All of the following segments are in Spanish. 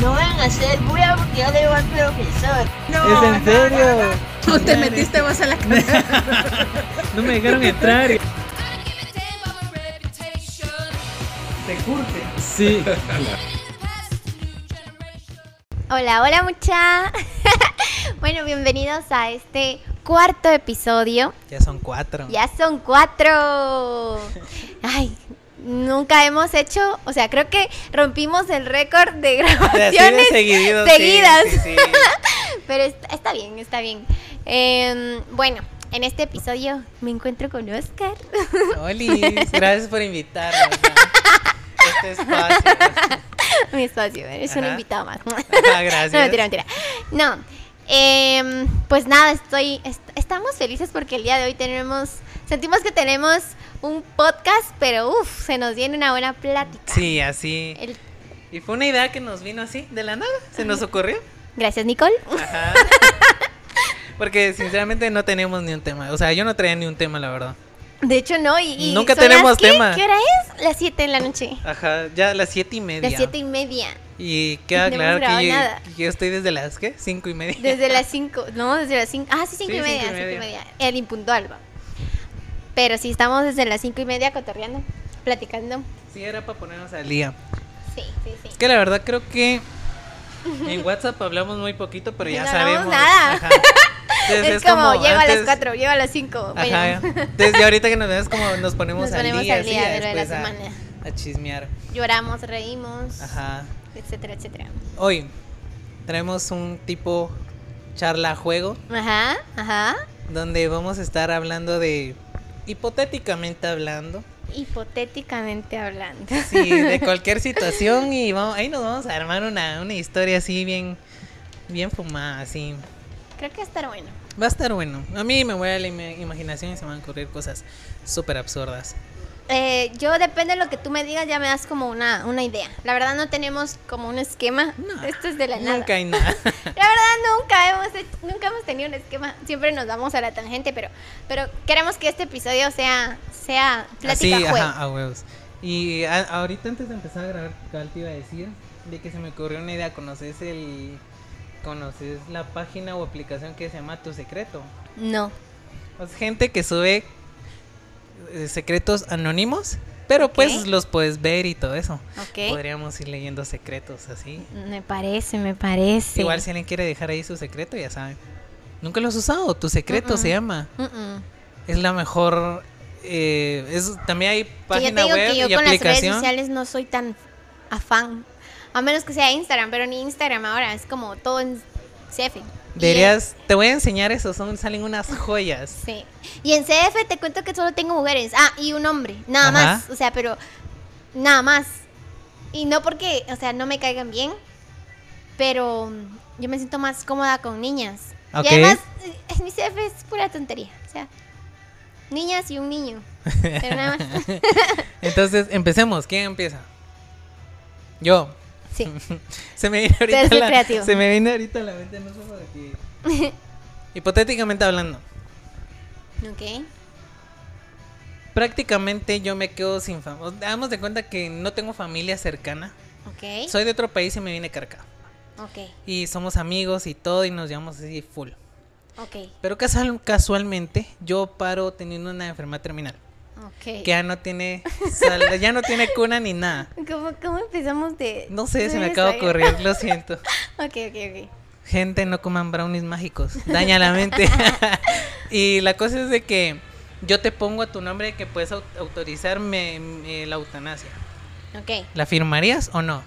No van a ser bulla porque yo le digo al profesor. ¿Es en serio? No te metiste vos a la casa. No me dejaron entrar. Te curte. Sí. Hola, hola mucha. bueno, bienvenidos a este cuarto episodio. Ya son cuatro. Ya son cuatro. Ay, nunca hemos hecho, o sea, creo que rompimos el récord de grabaciones seguido, seguidas. sí, sí. Pero está, está bien, está bien. Em, bueno, en este episodio me encuentro con Oscar. Olis, gracias por invitarme. Este espacio. Mi espacio, es un Ajá. invitado más. Ajá, gracias. No, mentira, mentira. No, em, pues nada, estoy, est- estamos felices porque el día de hoy tenemos, sentimos que tenemos un podcast, pero uff, se nos viene una buena plática. Sí, así. El- Y fue una idea que nos vino así, de la nada. Se nos ocurrió. gracias, Nicole. Ajá. Porque sinceramente no tenemos ni un tema. O sea, yo no traía ni un tema, la verdad. De hecho, no, y, y Nunca tenemos tema. ¿Qué hora es? Las 7 de la noche. Ajá, ya las siete y media. Las siete y media. Y queda No claro que yo, que yo estoy desde las, ¿qué? Cinco y media. Desde las 5, no, desde las 5. Ah, sí, 5 Sí, y media, cinco y 5 y media. media. El impuntual, va. Pero sí, estamos desde las 5 y media cotorreando, platicando. Sí, era para ponernos al día. Sí, sí, sí. Es que la verdad creo que en WhatsApp hablamos muy poquito, pero ya No sabemos. nada. Ajá. Entonces, Es, como, llego a las 4, llego a las 5. Bueno, Ajá. Desde ahorita que nos vemos como nos ponemos, Nos ponemos al día, al día de de la a- semana. a chismear. lloramos, reímos, Ajá. etcétera, etcétera. Hoy traemos un tipo charla juego Ajá, ajá. donde vamos a estar hablando de hipotéticamente hablando, Hipotéticamente hablando. sí, de cualquier situación y vamos, ahí nos vamos a armar una, una historia así bien bien fumada, así. Creo que va a estar bueno. Va a estar bueno. A mí me voy a la ima- imaginación y se me van a ocurrir cosas súper absurdas. Eh, yo depende de lo que tú me digas, ya me das como una, una idea. La verdad no tenemos como un esquema. No, Esto es de la nada. Nunca hay nada. La verdad nunca hemos hecho- nunca hemos tenido un esquema. Siempre nos damos a la tangente, pero, pero queremos que este episodio sea, sea Así, plática juego. ajá, a huevos. Y a- ahorita antes de empezar a grabar, cabal te iba a decir de que se me ocurrió una idea. ¿Conoces el. ¿Conoces la página o aplicación que se llama Tu Secreto? No. Es gente que sube eh, secretos anónimos, pero pues los puedes ver y todo eso. Podríamos ir leyendo secretos así. Me parece, me parece. Igual si alguien quiere dejar ahí su secreto, ya saben. Nunca lo has usado, Tu Secreto se llama. Es la mejor. eh, es, también hay Que yo te página digo web que yo y con las redes aplicación. sociales no soy tan afán. A menos que sea Instagram, pero ni Instagram ahora. Es como todo en CF. Deberías, te voy a enseñar eso, son, salen unas joyas. sí. Y en CF te cuento que solo tengo mujeres. Ah, y un hombre. Nada Ajá. más. O sea, pero nada más. Y no porque, o sea, no me caigan bien. Pero yo me siento más cómoda con niñas. Y además, eh, en mi CF es pura tontería. O sea, niñas y un niño. Pero nada más. Entonces, empecemos. ¿Quién empieza? Yo. Sí. Se me viene ahorita la, creativo. se me viene ahorita la mente, no sé por qué. Hipotéticamente hablando, Ok. prácticamente yo me quedo sin familia. Damos de cuenta que no tengo familia cercana. Ok. Soy de otro país y me vine carca. Ok. Y somos amigos y todo y nos llevamos así full. Ok. Pero casual- casualmente yo paro teniendo una enfermedad terminal. Que ya no tiene sal- ya no tiene cuna ni nada. ¿Cómo, cómo empezamos de.? No sé, se me acaba de ocurrir, lo siento. Ok, ok, ok. Gente, no coman brownies mágicos, daña la mente. y la cosa es de que yo te pongo a tu nombre que puedes au- autorizarme me- la eutanasia. Ok. ¿La firmarías o no?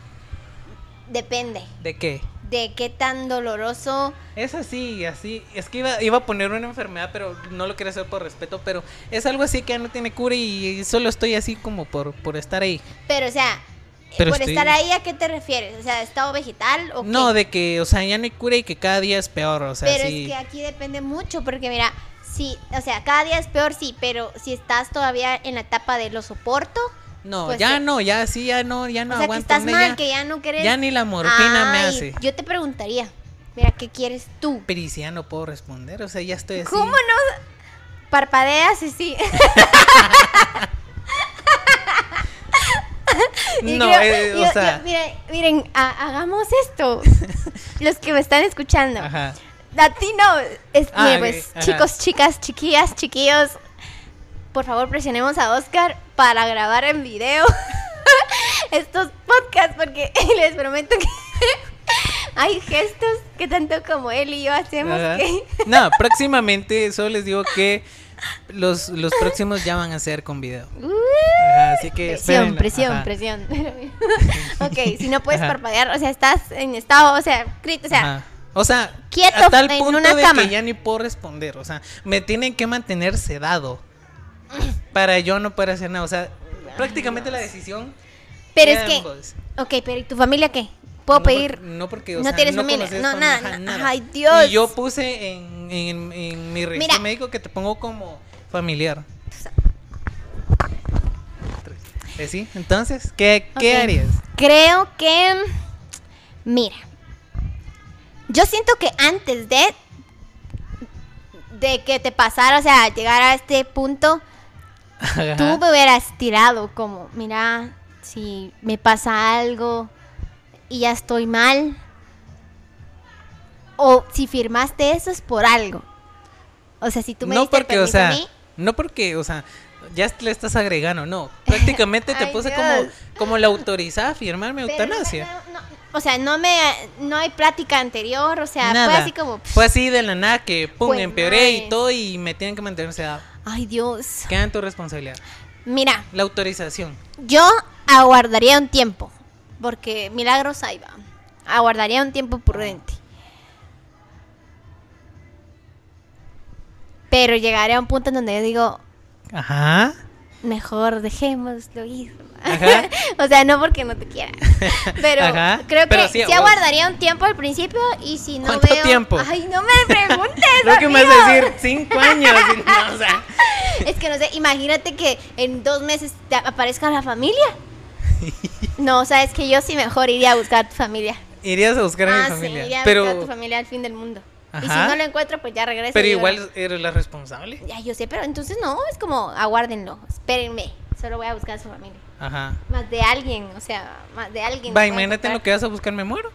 Depende ¿De qué? De qué tan doloroso. Es así, así. Es que iba, iba a poner una enfermedad, pero no lo quiero hacer por respeto. Pero es algo así que ya no tiene cura y solo estoy así como por, por estar ahí. Pero, o sea, Pero por estoy- estar ahí, ¿a qué te refieres? O sea, ¿estado vegetal o qué? No, de que, o sea, ya no hay cura y que cada día es peor. O sea, Pero sí. es que aquí depende mucho, porque mira, sí, o sea, cada día es peor, sí, pero si estás todavía en la etapa de lo soporto, No, pues, ya no, ya sí, ya no, ya no o sea, que estás mal, ya, que ya no quieres. ya ni la morfina me Ay, hace. Yo te preguntaría, mira, ¿qué quieres tú? Pero y si ya no puedo responder, o sea, ya estoy así. ¿Cómo no? Parpadeas y sí. Y No, creo- eh, o yo- sea- yo- miren, miren, ha- hagamos esto. Los que me están escuchando. Ajá. A ti no. Es, Ah, mire, pues, chicos, chicas, chiquillas, chiquillos. Por favor, presionemos a Oscar para grabar en video estos podcasts porque les prometo que hay gestos que tanto como él y yo hacemos Ajá. que... No, próximamente solo les digo que los, los próximos ya van a ser con video. Ajá, así que Presión, presión, ajá. presión. ok, si no puedes Ajá. parpadear, o sea, estás en estado, o sea, crit- o sea. O sea, quieto a tal en punto una de cama. que ya ni puedo responder. O sea, me tienen que mantener sedado para yo no poder hacer nada. O sea, prácticamente la decisión. pero es que, ok, pero ¿y tu familia qué? ¿Puedo No por- pedir? no porque, o no sea, tienes familia, conoces no, nada, nada. Ay, Dios. Y yo puse en, en, en mi registro Mira. médico que te pongo como familiar. Eh, ¿Sí? Entonces, ¿qué, qué harías? Creo que, mira, yo siento que antes de de que te pasara, o sea, llegar a este punto, Ajá. tú me hubieras tirado como, mira, si me pasa algo y ya estoy mal, o si firmaste eso es por algo. O sea, si tú me no diste el porque, o a mí, no porque, o sea, ya le estás agregando, no. Prácticamente te Ay, puse Dios. como, como la autorizada a firmarme pero eutanasia. no- no- o sea, no me, no hay plática anterior, o sea, Nada. fue así como, Fue así de la nada que, pum, Pues empeoré y todo y me tienen que mantener sedado. Ay Dios. Queda en tu responsabilidad. Mira, La autorización. yo aguardaría un tiempo, porque milagros ahí va. Aguardaría un tiempo prudente. Pero llegaré a un punto en donde yo digo, Ajá. mejor dejémoslo ir. Ajá. o sea, no porque no te quiera. Pero Ajá. creo Pero que sí, sí, aguardaría un tiempo al principio y si no ¿Cuánto veo... tiempo? Ay, no me preguntes, Creo que me vas a decir cinco años. no, o sea, Es que no sé, imagínate que en dos meses te aparezca la familia. No, sabes que yo sí mejor iría a buscar a tu familia. irías a buscar a mi ah, familia. sí, iría a buscar a tu pero, familia al fin del mundo. Y si Ajá. no lo encuentro, pues ya regreso. pero igual eres la responsable. Ya, yo sé, pero entonces no, es como aguárdenlo, espérenme. Solo voy a buscar a su familia. Ajá. Más de alguien, o sea, más de alguien. Va, imagínate en lo que vas a buscar, me muero.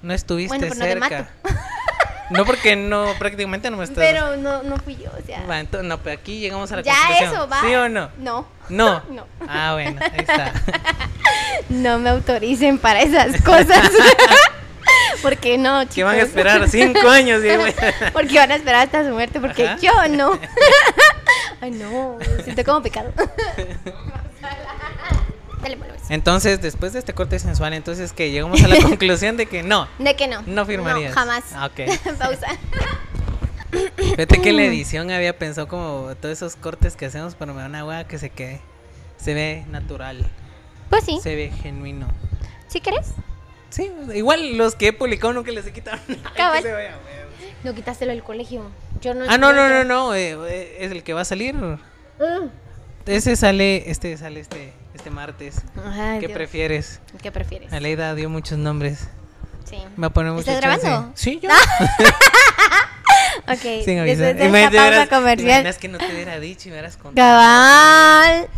No estuviste Bueno, pues no te cerca. no, porque no, prácticamente no me estás. Pero no, no fui yo, o sea. Va, entonces, no, pero aquí llegamos a la ya eso, va. ¿Sí o no? No. No. No. Ah, bueno, ahí está. No me autoricen para esas cosas. Porque no, chicos. que van a esperar cinco años. Porque van a esperar hasta su muerte, porque Ajá. yo no. Ay, no, siento como pecado. Dale, pues. Entonces, después de este corte sensual, entonces que llegamos a la conclusión de que no, ¿De que no? no firmarías. No, jamás. Ah, ok. Pausa. Fíjate que la edición había pensado como todos esos cortes que hacemos, pero me da una hueá que se quede. Se ve natural, Pues sí. se ve genuino. ¿Sí crees? Sí, igual los que he publicado nunca les he quitado nada. Cabal. se. No quitaste lo del colegio. Yo no. Ah, no, no, no, no, eh, eh, es el que va a salir. Mm. Ese sale, este sale este, este martes. Ay, ¿Qué Dios. prefieres? ¿Qué prefieres? Aleida dio muchos nombres. Sí. Me va a poner mucho ¿Estás grabando? Ah, Sí, yo. Ok. Sin después de esta pausa comercial. imaginas que no te hubiera dicho y me hubieras contado. Cabal.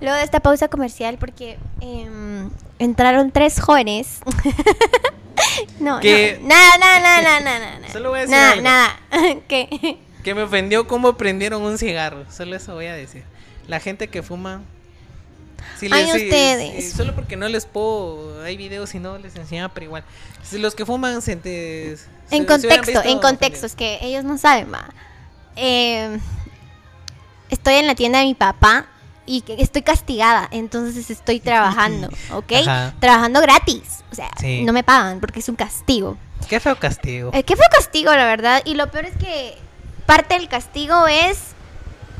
Luego de esta pausa comercial, porque em, entraron tres jóvenes. no, Que- no, nada, nada, nada, nada, nada, nada. Solo voy a decir nada, algo. nada. ¿Qué? Que me ofendió cómo prendieron un cigarro. Solo eso voy a decir. La gente que fuma. Si Ay, si- ustedes. si- solo porque no les puedo. Hay videos y no les enseñaba, pero igual. Si los que fuman se. te- En se contexto, visto en contexto, es que ellos no saben, va. Em, estoy en la tienda de mi papá y estoy castigada, entonces estoy trabajando, ¿ok? Ajá. Trabajando gratis, o sea, Sí. no me pagan porque es un castigo. Qué feo castigo. Eh, ¿Qué fue castigo, la verdad? Y lo peor es que parte del castigo es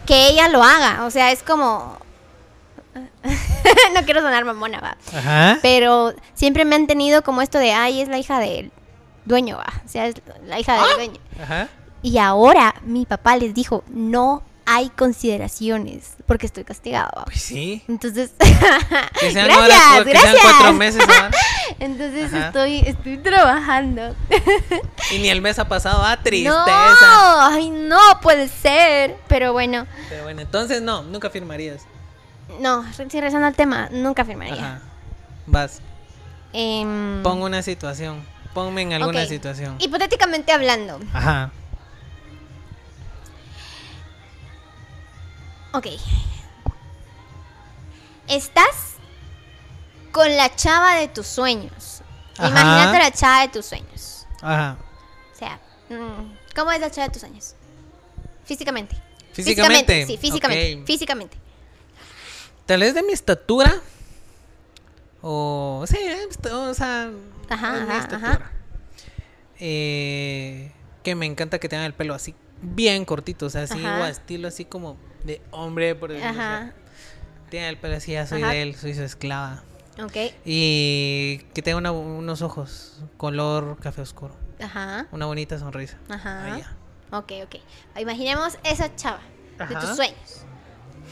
que ella lo haga, o sea, es como... no quiero sonar mamona, va. Ajá. Pero siempre me han tenido como esto de, ay, es la hija del dueño, va. O sea, es la hija del dueño. Ajá. Y ahora mi papá les dijo, no hay consideraciones porque estoy castigado. va. Pues sí. Entonces, Que sean gracias, horas, que sean gracias. cuatro meses. Entonces Ajá. estoy, estoy trabajando. Y ni el mes ha pasado. Ah, tristeza. No, ay, no puede ser. Pero bueno, Pero bueno, entonces no, nunca firmarías. No, sí, regresando al tema, nunca firmaría. Ajá. Vas. Em, Pon una situación. Ponme en alguna situación. Hipotéticamente hablando, Ajá. ok. Estás con la chava de tus sueños. Ajá. Imagínate la chava de tus sueños. Ajá. O sea, mm, ¿cómo es la chava de tus sueños? Físicamente. Físicamente. Sí, físicamente. Físicamente. Tal vez de mi estatura. O. Sí, est- o sea. Ajá, de mi ajá, estatura. ajá. Eh, que me encanta que tengan el pelo así, bien cortito. O sea, así, Ajá. o estilo así como de hombre. Por Ajá. así. Tiene el pelo así, ya soy Ajá. de él, soy su esclava. Ok. Y que tenga una- unos ojos color café oscuro. Ajá. Una bonita sonrisa. Ajá. Ya. Ok, ok. Imaginemos esa chava de Ajá. tus sueños.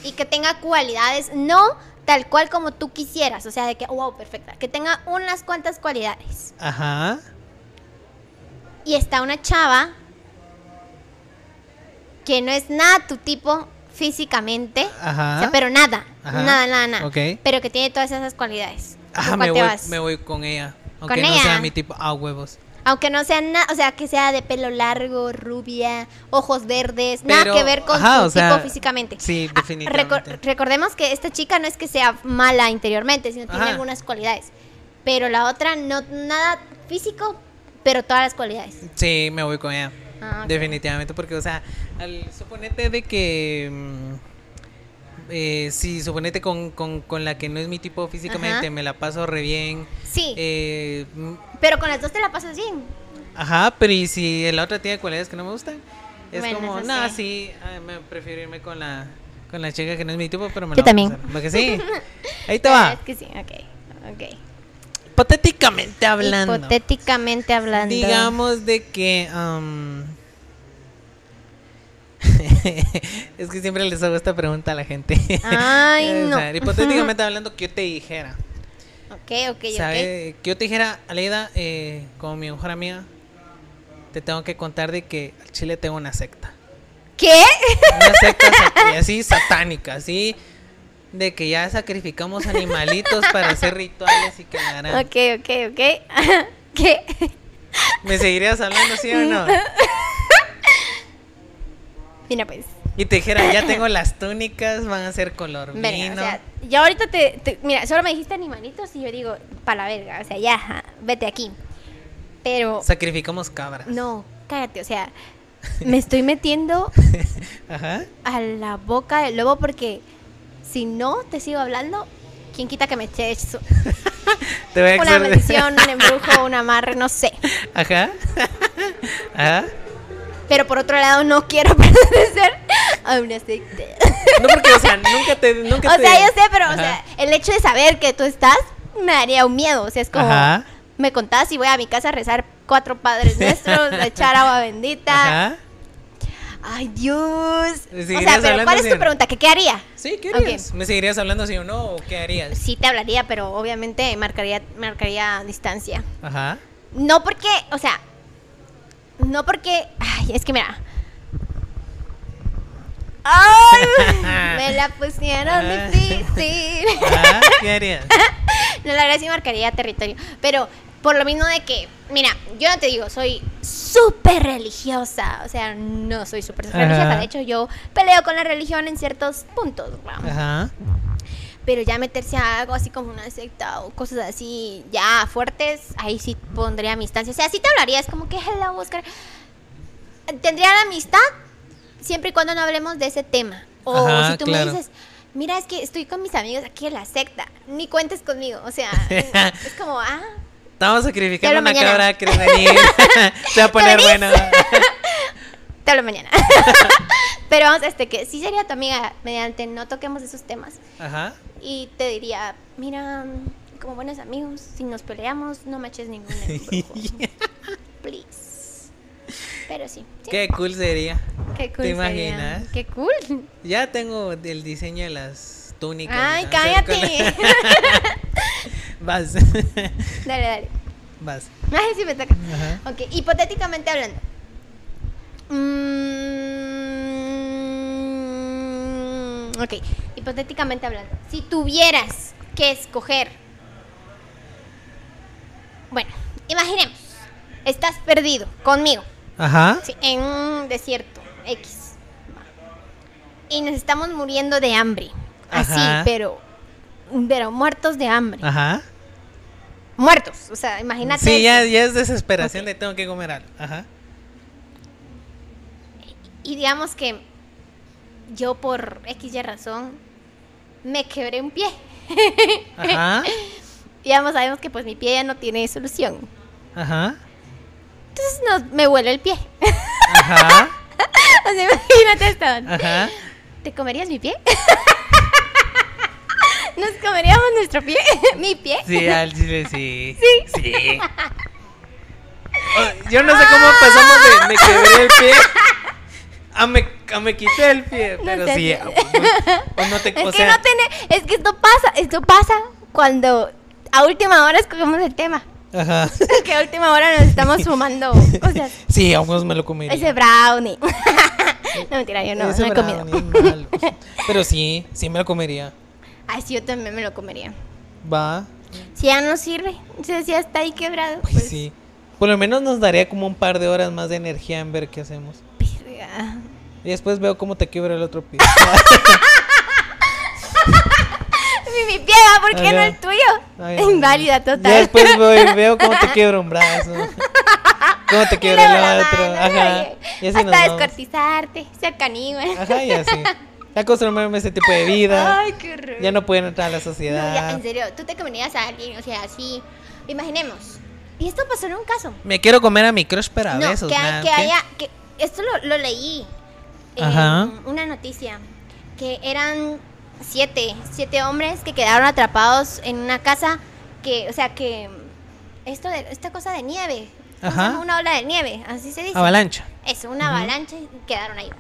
Y que tenga cualidades, no tal cual como tú quisieras. O sea, de que, wow, perfecta. Que tenga unas cuantas cualidades. Ajá. Y está una chava que no es nada tu tipo físicamente. Ajá. O sea, pero nada. Ajá. Nada, nada, nada. Ok. Pero que tiene todas esas cualidades. ¿Con Ajá, me voy, me voy con ella. Aunque ¿Con no ella? sea mi tipo. Ah, huevos. Aunque no sea nada, o sea, que sea de pelo largo, rubia, ojos verdes, nada que ver con ajá, su o sea, tipo físicamente. sí, Ah, definitivamente. recor- recordemos que esta chica no es que sea mala interiormente, sino tiene Ajá. algunas cualidades. Pero la otra no nada físico, pero todas las cualidades. Sí, me voy con ella. Ah. Definitivamente, porque, o sea, al suponete de que. Eh, si suponete con, con, con la que no es mi tipo físicamente, Ajá. me la paso re bien. Sí, eh, mm, pero con las dos te la pasas bien. ajá, pero y si la otra tiene cualidades que no me gustan, es Bueno, como, no, sí. sí, ah, me prefiero irme con la, con la chica que no es mi tipo, pero me Yo la voy a también. Porque sí, ahí te va. Es que sí, ok. Ok. Hipotéticamente hablando. Hipotéticamente hablando. Digamos de que... am, es que siempre les hago esta pregunta a la gente. Ay, O no. sea, hipotéticamente hablando, que yo te dijera. Ok, ok, ok. ¿sabe? Que yo te dijera, Aleida, eh, como mi mejor amiga, te tengo que contar de que al Chile tengo una secta. ¿Qué? Una secta así satánica, así de que ya sacrificamos animalitos para hacer rituales y que la gran- Ok, ok, ok. ¿Qué? ¿Me seguirías hablando, sí o no? Mira, pues. Y te dijera, ya tengo las túnicas, van a ser color Verga, vino. o sea, ya ahorita te, te- Mira, solo me dijiste animalitos y yo digo, para la verga, o sea, ya, vete aquí. Pero, Sacrificamos cabras. no, cállate, o sea, me estoy metiendo Ajá. a la boca del lobo porque si no te sigo hablando, ¿quién quita que me eche eso? Te voy a Una maldición, un embrujo, un amarre, no sé. Ajá. Ajá. Pero por otro lado, no quiero pertenecer a una secta. No porque, o sea, nunca te. Nunca O te- sea, yo sé, pero, o sea, el hecho de saber que tú estás me daría un miedo. O sea, es como, Ajá. me contás y voy a mi casa a rezar cuatro padres nuestros, a echar agua bendita. Ajá. Ay, Dios. ¿Me O sea, pero ¿cuál es tu pregunta? ¿Qué, qué haría? Sí, ¿qué harías? ¿Me seguirías hablando así o no? ¿O qué harías? Sí te hablaría, pero obviamente marcaría, marcaría distancia. Ajá. No porque, o sea, no porque, ay, es que mira. ¡Ay! Me la pusieron Ah. difícil. Ajá. ¿Qué harías? No, la verdad sí marcaría territorio. Pero por lo mismo de que, mira, yo no te digo, soy súper religiosa. O sea, no soy súper religiosa. De hecho, yo peleo con la religión en ciertos puntos. vamos. Ajá. Pero ya meterse a algo así como una secta o cosas así ya fuertes, ahí sí pondría mi. O sea, sí te hablaría, es como que hello, Oscar. Tendría la amistad siempre y cuando no hablemos de ese tema. O Ajá, si tú claro. me dices, mira, es que estoy con mis amigos aquí en la secta, ni cuentes conmigo. O sea, es como, ah, Estamos Te sacrificando una mañana. cabra, ¿quieres venir? Se va a poner venís? Te hablo mañana. Pero vamos, este, que sí sería tu amiga mediante no toquemos esos temas. Ajá. Y te diría, mira, como buenos amigos, si nos peleamos, no me eches ningún embrujo. Please. Pero sí. sí. Qué cool sería. Qué cool ¿Te sería. imaginas? Qué cool. Ya tengo el diseño de las túnicas. Ay, cállate. Vas. dale, dale. Vas. Ay, sí me toca. Ajá. Ok, hipotéticamente hablando. Mm, ok, hipotéticamente hablando, si tuvieras que escoger, bueno, imaginemos, estás perdido conmigo, Ajá. sí, en un desierto X, y nos estamos muriendo de hambre, así, Ajá. pero, pero muertos de hambre, Ajá. muertos, o sea, imagínate. Sí, ya, es desesperación Ok. de tengo que comer algo. Ajá. Y digamos que yo por X y razón me quebré un pie. Ajá. Ya sabemos que pues mi pie ya no tiene solución. Ajá. Entonces no, me huele el pie. Ajá. o sea, imagínate esto. Ajá. ¿Te comerías mi pie? ¿Nos comeríamos nuestro pie? ¿Mi pie? Sí, al chile sí. Sí. Sí. Oh, Yo no sé cómo pasamos de me quebré el pie a me, a me quité el pie. No Pero sí. O no te, Es o que sea, no tiene, es que esto pasa, esto pasa cuando a última hora escogemos el tema. Ajá. Que a última hora nos estamos fumando cosas. Sí, aún me lo comería. Ese brownie. no, mentira, yo no, Ese no he comido. malo. Pero sí, sí me lo comería. Ay, sí, yo también me lo comería. Va. Si ya no sirve, si ya está ahí quebrado. Pues Pues, sí. Por lo menos nos daría como un par de horas más de energía en ver qué hacemos. Y después veo cómo te quiebra el otro pie. Mi, mi pie. ¿por qué no el tuyo? Ay, Inválida Ya total. después veo, veo cómo te quiebra un brazo. Cómo te quiebra el otro. mano, Ajá. Y así Hasta descortizarte, ser caníbal. Ajá, y así. Ya acostumbrarme a ese tipo de vida. Ay, qué horror. Ya no pueden entrar a la No, ya, sociedad. en serio, tú te comerías a alguien, o sea, así. Imaginemos. Y esto pasó en un caso. Me quiero comer a mi crush, pero a no, besos. que, que haya. Que, esto lo, lo leí. En Ajá. una noticia. Que eran siete, siete hombres que quedaron atrapados en una casa que, o sea, que. Esto de, esta cosa de nieve. Una ola de nieve, así se dice. Avalancha. Eso, una avalancha y quedaron ahí.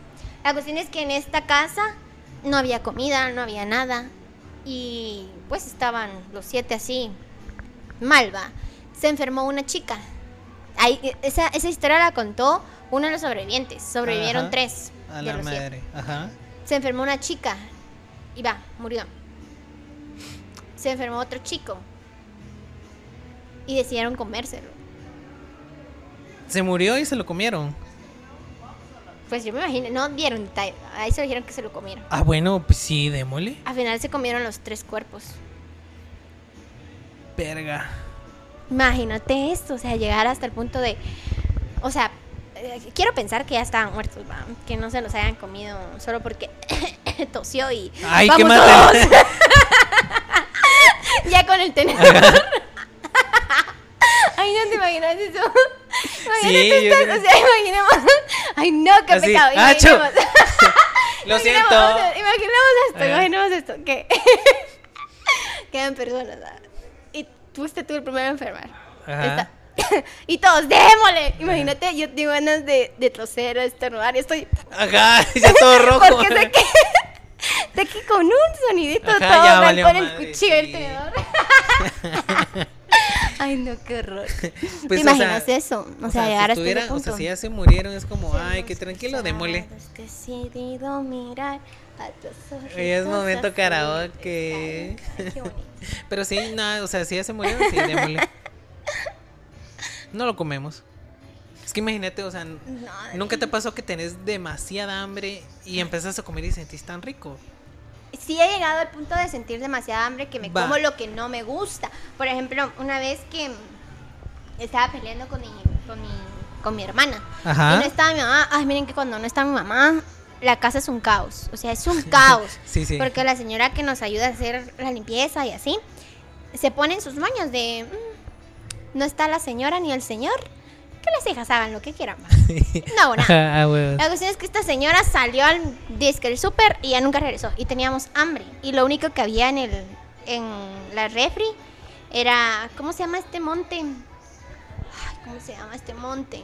La cuestión es que en esta casa no había comida, no había nada. Y pues estaban los siete así, mal va. Se enfermó una chica. Ahí, esa, esa historia la contó uno de los sobrevivientes. Sobrevivieron Ajá. tres A de la madre. Ajá. Se enfermó una chica y va, murió. Se enfermó otro chico y decidieron comérselo. Se murió y se lo comieron. Pues yo me imagino, no dieron detalle, a eso dijeron que se lo comieron. Ah, bueno, pues sí, démosle. Al final se comieron los tres cuerpos. Verga. Imagínate esto, o sea, llegar hasta el punto de, o sea, eh, quiero pensar que ya estaban muertos, ¿va? que no se los hayan comido solo porque tosió y Ay, ¡Vamos qué todos! ya con el tenedor. Ay, no te imaginas eso. Imagínate Sí, creo- o sea, imaginemos. Ay, no, qué Así, pecado. ¡acho! Imaginemos. Lo siento. o sea, imaginemos esto, Ajá. imaginemos esto, que quedan personas. Y fuiste tú el primero a enfermar. Ajá. y todos, démosle. Imagínate, yo tengo ganas de, de toser, de estornudar y estoy. Ajá, ya todo rojo. Porque sé que. sé que con un sonidito Ajá, todo valió con el cuchillo y el sí. tenedor. Ay, no, qué horror. Pues, ¿Te o sea, eso? O, O sea, llegar si estuvieran- o sea, si ya se murieron, es como, ay, qué tranquilo, démosle. Has decidido mirar a tus ojos. Hoy es momento karaoke. Ay, qué bonito. Pero sí, nada, o sea, si ya se murieron, sí, démosle. No lo comemos. Es que imagínate, o sea, No, ¿nunca te pasó que tenés demasiada hambre y empezás a comer y sentís tan rico? sí he llegado al punto de sentir demasiada hambre que me Va. como lo que no me gusta. Por ejemplo, una vez que estaba peleando con mi, con mi, con mi hermana. Ajá. Y no estaba mi mamá. Ay, miren que cuando no está mi mamá, la casa es un caos. O sea, es un caos. Sí, sí. Porque la señora que nos ayuda a hacer la limpieza y así, se pone en sus maños de... "Mm, no está la señora ni el señor. Que las hijas hagan lo que quieran. va". No. Ajá, ah, huevos. La cuestión es que esta señora salió al disque del súper y ya nunca regresó. Y teníamos hambre. Y lo único que había en el en la refri era. ¿Cómo se llama este monte? Ay, ¿Cómo se llama este monte?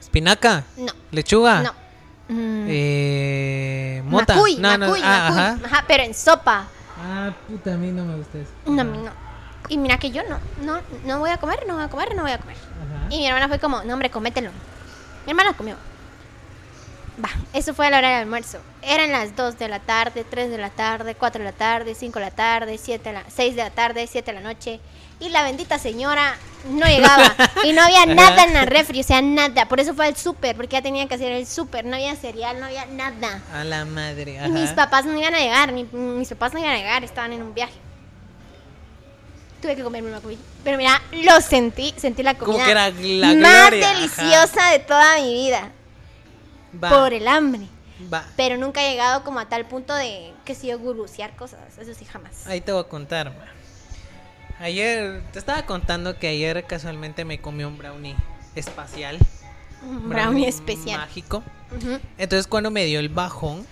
Espinaca, No, lechuga, no. Mm, eh, mota. macuy, no, no, macuy, ah, macuy. ajá. Ajá, pero en sopa. Ah, puta, a mí no me gusta eso. No, no. Y mira que yo no, no, no voy a comer, no voy a comer, no voy a comer. Ajá. Y mi hermana fue como, no hombre, comételo. Mi hermana comió. Va, eso fue a la hora del almuerzo. Eran las 2 de la tarde, 3 de la tarde, 4 de la tarde, 5 de la tarde, 7 de la, 6 de la tarde, 7 de la noche. Y la bendita señora no llegaba. y no había nada en la refri, o sea, nada. Por eso fue al súper, porque ya tenía que hacer el súper. No había cereal, no había nada. A la madre. Y mis papás no iban a llegar, mi- mis papás no iban a llegar, estaban en un viaje. Tuve que comerme una comida. Pero mira, lo sentí, sentí la Como comida que era la más gloria, ajá. deliciosa de toda mi vida. Va, Por el hambre. va. Pero nunca he llegado como a tal punto de que si yo gurusear cosas. Eso sí, jamás. Ahí te voy a contar, ma. Ayer, te estaba contando que ayer casualmente me comí un brownie espacial. Un brownie especial. Mágico. Entonces cuando me dio el bajón,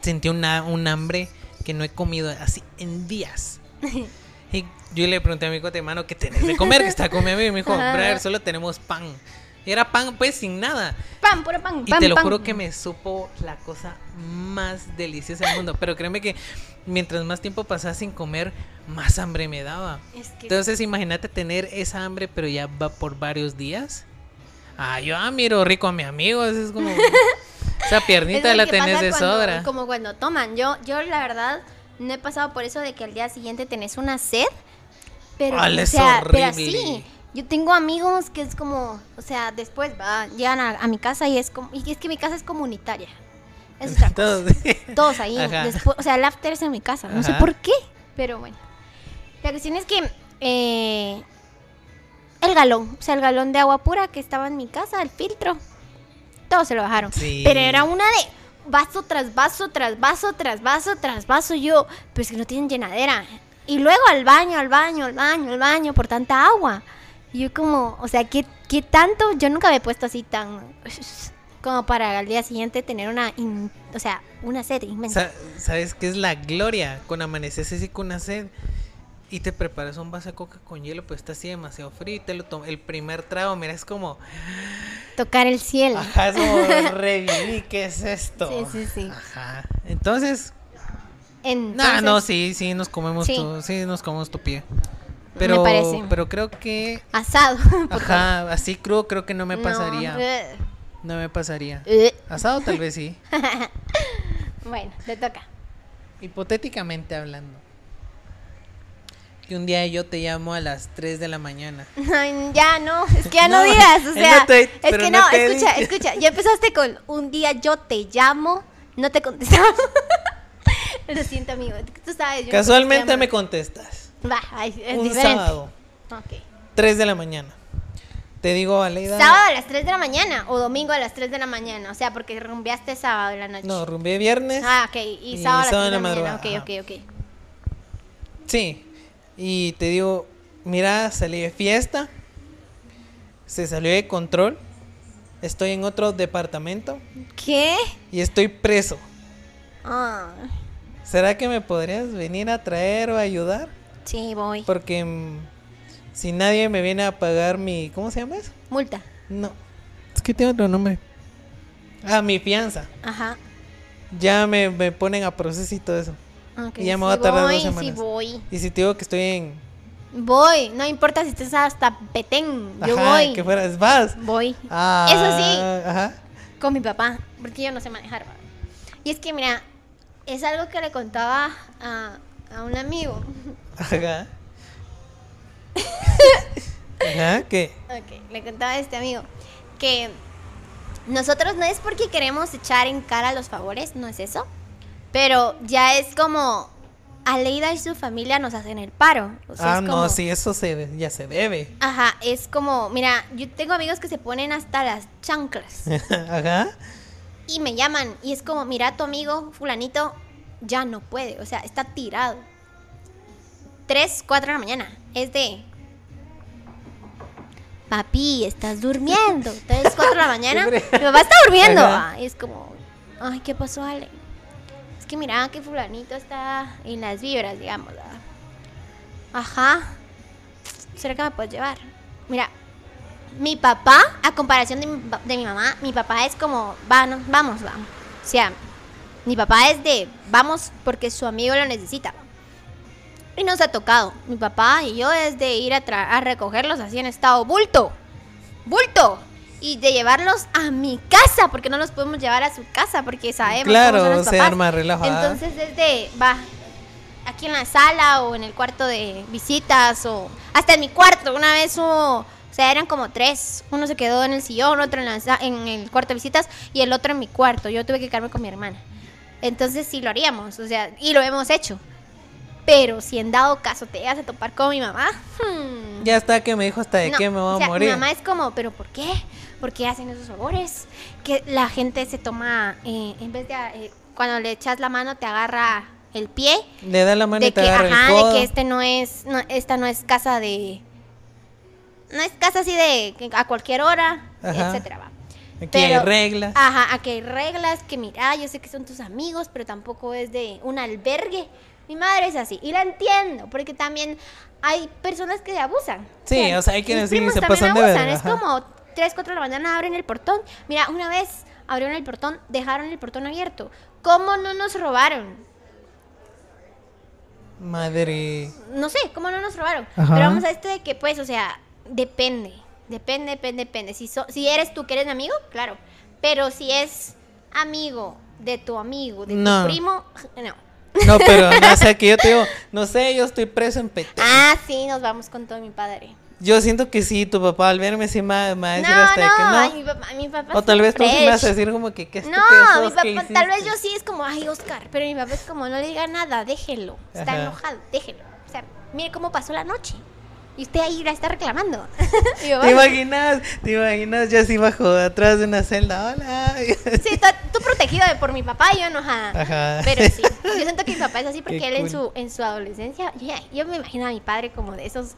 sentí una, un hambre que no he comido así en días. Yo le pregunté a mi cote, mano, ¿qué tenés de comer? Que está comiendo y me dijo, brother, solo tenemos pan. Y era pan pues sin nada. Pan, puro pan. Y pan, te lo pan. juro que me supo la cosa más deliciosa del mundo. Pero créeme que mientras más tiempo pasaba sin comer, más hambre me daba. Es que Entonces imagínate tener esa hambre, pero ya va por varios días. Ah, yo ah, miro rico a mi amigo. eso Es como... Esa es piernita la tenés de sobra. Como cuando toman. Yo, yo la verdad, no he pasado por eso de que al día siguiente tenés una sed. Pero, Ala, o sea, pero sí. Yo tengo amigos que es como, o sea, después va, llegan a, a mi casa y es como, y es que mi casa es comunitaria. Es otra cosa. Todos- Todos ahí. Después- o sea, el after es en mi casa. No sé por qué, pero bueno. La cuestión es que eh, el galón, o sea, el galón de agua pura que estaba en mi casa, el filtro, todos se lo bajaron. Sí. Pero era una de vaso tras vaso, tras vaso, tras vaso, tras vaso. Yo, pero es que no tienen llenadera. Y luego al baño, al baño, al baño, al baño, por tanta agua. Y yo como, o sea, ¿qué, qué tanto? Yo nunca me he puesto así tan... Como para al día siguiente tener una, in- o sea, una sed inmensa. Sa- ¿Sabes qué es la gloria? Con amaneces así con una sed y te preparas un vaso de coca con hielo, pues está así demasiado frío y te lo tomas. El primer trago, mira, es como, Tocar el cielo. ajá, es como reviví, ¿qué es esto? Sí, sí, sí. Ajá. Entonces, Entonces, no, no, sí, sí, nos comemos Sí. tu, sí, nos comemos tu pie. Pero, parece. pero creo que, Asado. ajá, así crudo creo que no me pasaría. No, No me pasaría. Asado tal vez sí. Bueno, te toca. Hipotéticamente hablando. Que un día yo te llamo a las 3 de la mañana. Ay, ya no, es que ya no, No, digas, o sea, no te- es que no escucha, escucha, ya empezaste con un día yo te llamo, no te contestaba. Lo siento, amigo, tú sabes. yo Casualmente te me contestas. Va, es un diferente. sábado, Ok. 3 de la mañana. Te digo, Aleida. Sábado a las 3 de la mañana o domingo a las 3 de la mañana, o sea, porque rumbeaste sábado en la noche. No, rumbié viernes. Ah, ok, y y sábado a las 3 sábado de la la mañana, madrugada, ok, ok, ok. Sí. Y te digo, mira, salí de fiesta. Se salió de control. Estoy en otro departamento ¿Qué? y estoy preso. Ah, ¿Será que me podrías venir a traer o ayudar? sí, voy. Porque mm, si nadie me viene a pagar mi... ¿Cómo se llama eso? Multa. No. Es que tiene otro nombre. Ah, mi fianza. Ajá. Ya me, me ponen a proceso y todo eso. ok, Y ya me voy a tardar dos voy, Sí, semanas. voy. Y si te digo que estoy en... Voy, no importa si estés hasta Petén, yo Ajá, voy. que fueras, vas. Voy. Ah, Eso sí. Ajá. Con mi papá, porque yo no sé manejar. ¿va? Y es que, mira, es algo que le contaba a, a un amigo. Ajá. Ajá, ¿qué? Ok, le contaba a este amigo que nosotros no es porque queremos echar en cara los favores, no es eso. Pero ya es como Aleida y su familia nos hacen el paro. O sea, ah, es no, como- sí, eso se, ya se debe. Ajá, es como, mira, yo tengo amigos que se ponen hasta las chanclas. Ajá. Y me llaman y es como, mira, tu amigo fulanito ya no puede, o sea, está tirado. 3, 4 de la mañana. Es de... Papi, estás durmiendo. 3, 4 de la mañana. Mi papá está durmiendo. Ah, Y es como, ay, ¿qué pasó, Ale? Es que mira que fulanito está en las vibras, digamos. Ajá. ¿Será que me puedes llevar? Mira, mi papá, a comparación de mi, de mi mamá, mi papá es como, va, no, vamos, vamos. O sea, mi papá es de, vamos porque su amigo lo necesita. Y nos ha tocado. Mi papá y yo es de ir a, tra- a recogerlos así en estado bulto. Bulto. y de llevarlos a mi casa, porque no los podemos llevar a su casa, porque sabemos Claro, cómo son los se papás. arma relajo, ah. Entonces es de, va, aquí en la sala o en el cuarto de visitas o hasta en mi cuarto. Una vez hubo, o sea, eran como tres. Uno se quedó en el sillón, otro en, la en el cuarto de visitas y el otro en mi cuarto. Yo tuve que quedarme con mi hermana. Entonces sí lo haríamos, o sea, y lo hemos hecho. Pero si en dado caso te llegas a topar con mi mamá, hmm, Ya está que me dijo hasta de no, qué me voy o sea, a morir. Mi mamá es como, ¿pero por qué? ¿Por qué hacen esos favores? Que la gente se toma, eh, en vez de, eh, cuando le echas la mano, te agarra el pie. Le da la mano y De te que, agarra el ajá, codo. de que este no es, no, esta no es casa de, no es casa así de que a cualquier hora, Ajá. etcétera, va. Aquí hay reglas. Ajá, aquí hay reglas que mira, yo sé que son tus amigos, pero tampoco es de un albergue. Mi madre es así, y la entiendo, porque también hay personas que abusan. Sí, o sea, hay quienes sí se también pasan de abusan, Es como 3, 4 de la mañana abren el portón. Mira, una vez abrieron el portón, dejaron el portón abierto. ¿Cómo no nos robaron? Madre. no sé, ¿cómo no nos robaron? Ajá. Pero vamos a esto de que, pues, o sea, depende. Depende, depende, depende. Si, so- si eres tú que eres mi amigo, claro. Pero si es amigo de tu amigo, de No. tu primo, no. No, pero no sé, que yo te digo, no sé, yo estoy preso en. Ah, sí, nos vamos con todo mi padre. Yo siento que sí, tu papá al verme sí me, me va a decir No, hasta de que no, no. ay, mi papá, mi papá o tal vez tú sí me vas a decir como que qué No, mi ¿qué papá, tal vez yo sí es como, ay, Oscar, pero mi papá es como, no le diga nada, déjelo. Está Ajá. enojado, déjelo. O sea, mire cómo pasó la noche. Y usted ahí la está reclamando. ¿Te imaginas? ¿Te imaginas yo así bajo atrás de una celda? Hola. Sí, tú, protegido de- por mi papá y yo enojada. Ajá. Pero sí, yo siento que mi papá es así porque Qué él en su, en su adolescencia, yo, me imagino a mi padre como de esos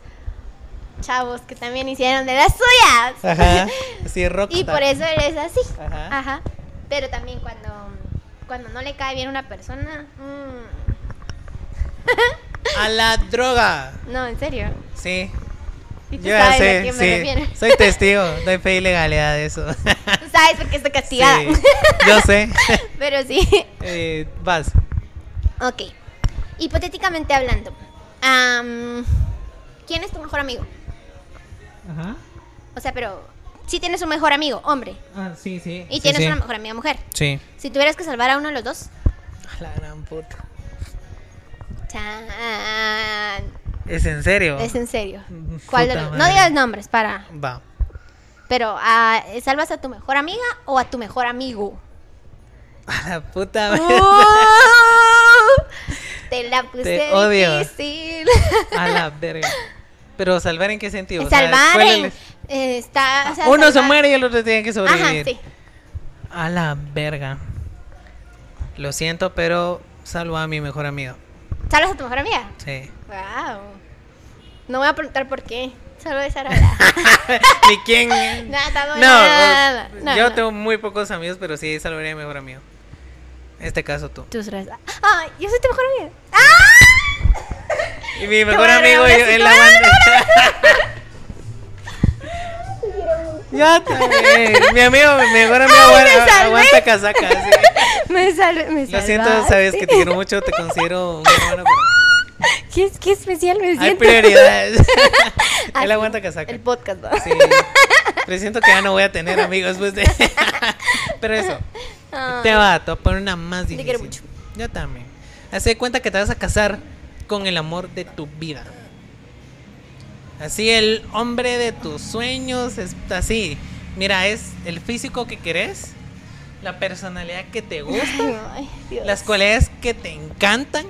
chavos que también hicieron de las suyas. Ajá. Sí, rockstar. Y por eso él es así. Ajá. Ajá. Pero también cuando, cuando no le cae bien una persona, mm, A la droga. no, en serio. Sí. Y tú Yo ya sabes a sé, quién me sí. refiero. Soy testigo. Doy fe y legalidad de eso. Tú sabes porque estoy castigada. Sí, yo sé. Pero sí. Eh, vas. Ok. Hipotéticamente hablando, ¿quién es tu mejor amigo? Ajá. O sea, pero sí tienes un mejor amigo, hombre, Ah, sí, sí. y Sí, tienes sí. una mejor amiga, mujer. Sí. Si tuvieras que salvar a uno de los dos, A la gran puta. Chan, ¿Es en serio? es en serio. ¿Cuál de puta los? No digas nombres, para. Va. Pero, ah, ¿salvas a tu mejor amiga o a tu mejor amigo? A la puta Uh, madre. te la puse Te odio. difícil. A la verga. Pero salvar en qué sentido? O sea, Salvar ¿cuál en- es- eh, está, o sea, Uno se muere y el otro tiene que sobrevivir. Ajá, sí. A la verga. Lo siento, pero salvo a mi mejor amigo. ¿Salvas a tu mejor amiga? Sí. Wow. No voy a preguntar por qué. Solo es Arala. Ni quién. Nada, no, No, nada, yo tengo muy pocos amigos, pero sí salvaría a mi mejor amigo. En este caso tú. Tus res- Ay, yo soy tu mejor amiga. ¡Ah! Y mi mejor amigo, regalar él cinco aguanta. Ya. Mi amigo, mi mejor amigo Ay, aguanta, aguanta casaca. sí. Me salve, me Lo siento, sabes que te quiero mucho, te considero un hermano, pero ¿Qué, qué especial me hay siento. prioridades. Ah, Él aguanta casaca. El podcast, ¿no? Sí. Pero siento que ya no voy a tener amigos después de. Pero eso. Te va, te a poner una más Te difícil. quiero mucho. Yo también. Haz de cuenta que te vas a casar con el amor de tu vida. Así el hombre de tus sueños, es así. Mira, es el físico que querés, la personalidad que te gusta, Ay, Dios. las cualidades que te encantan.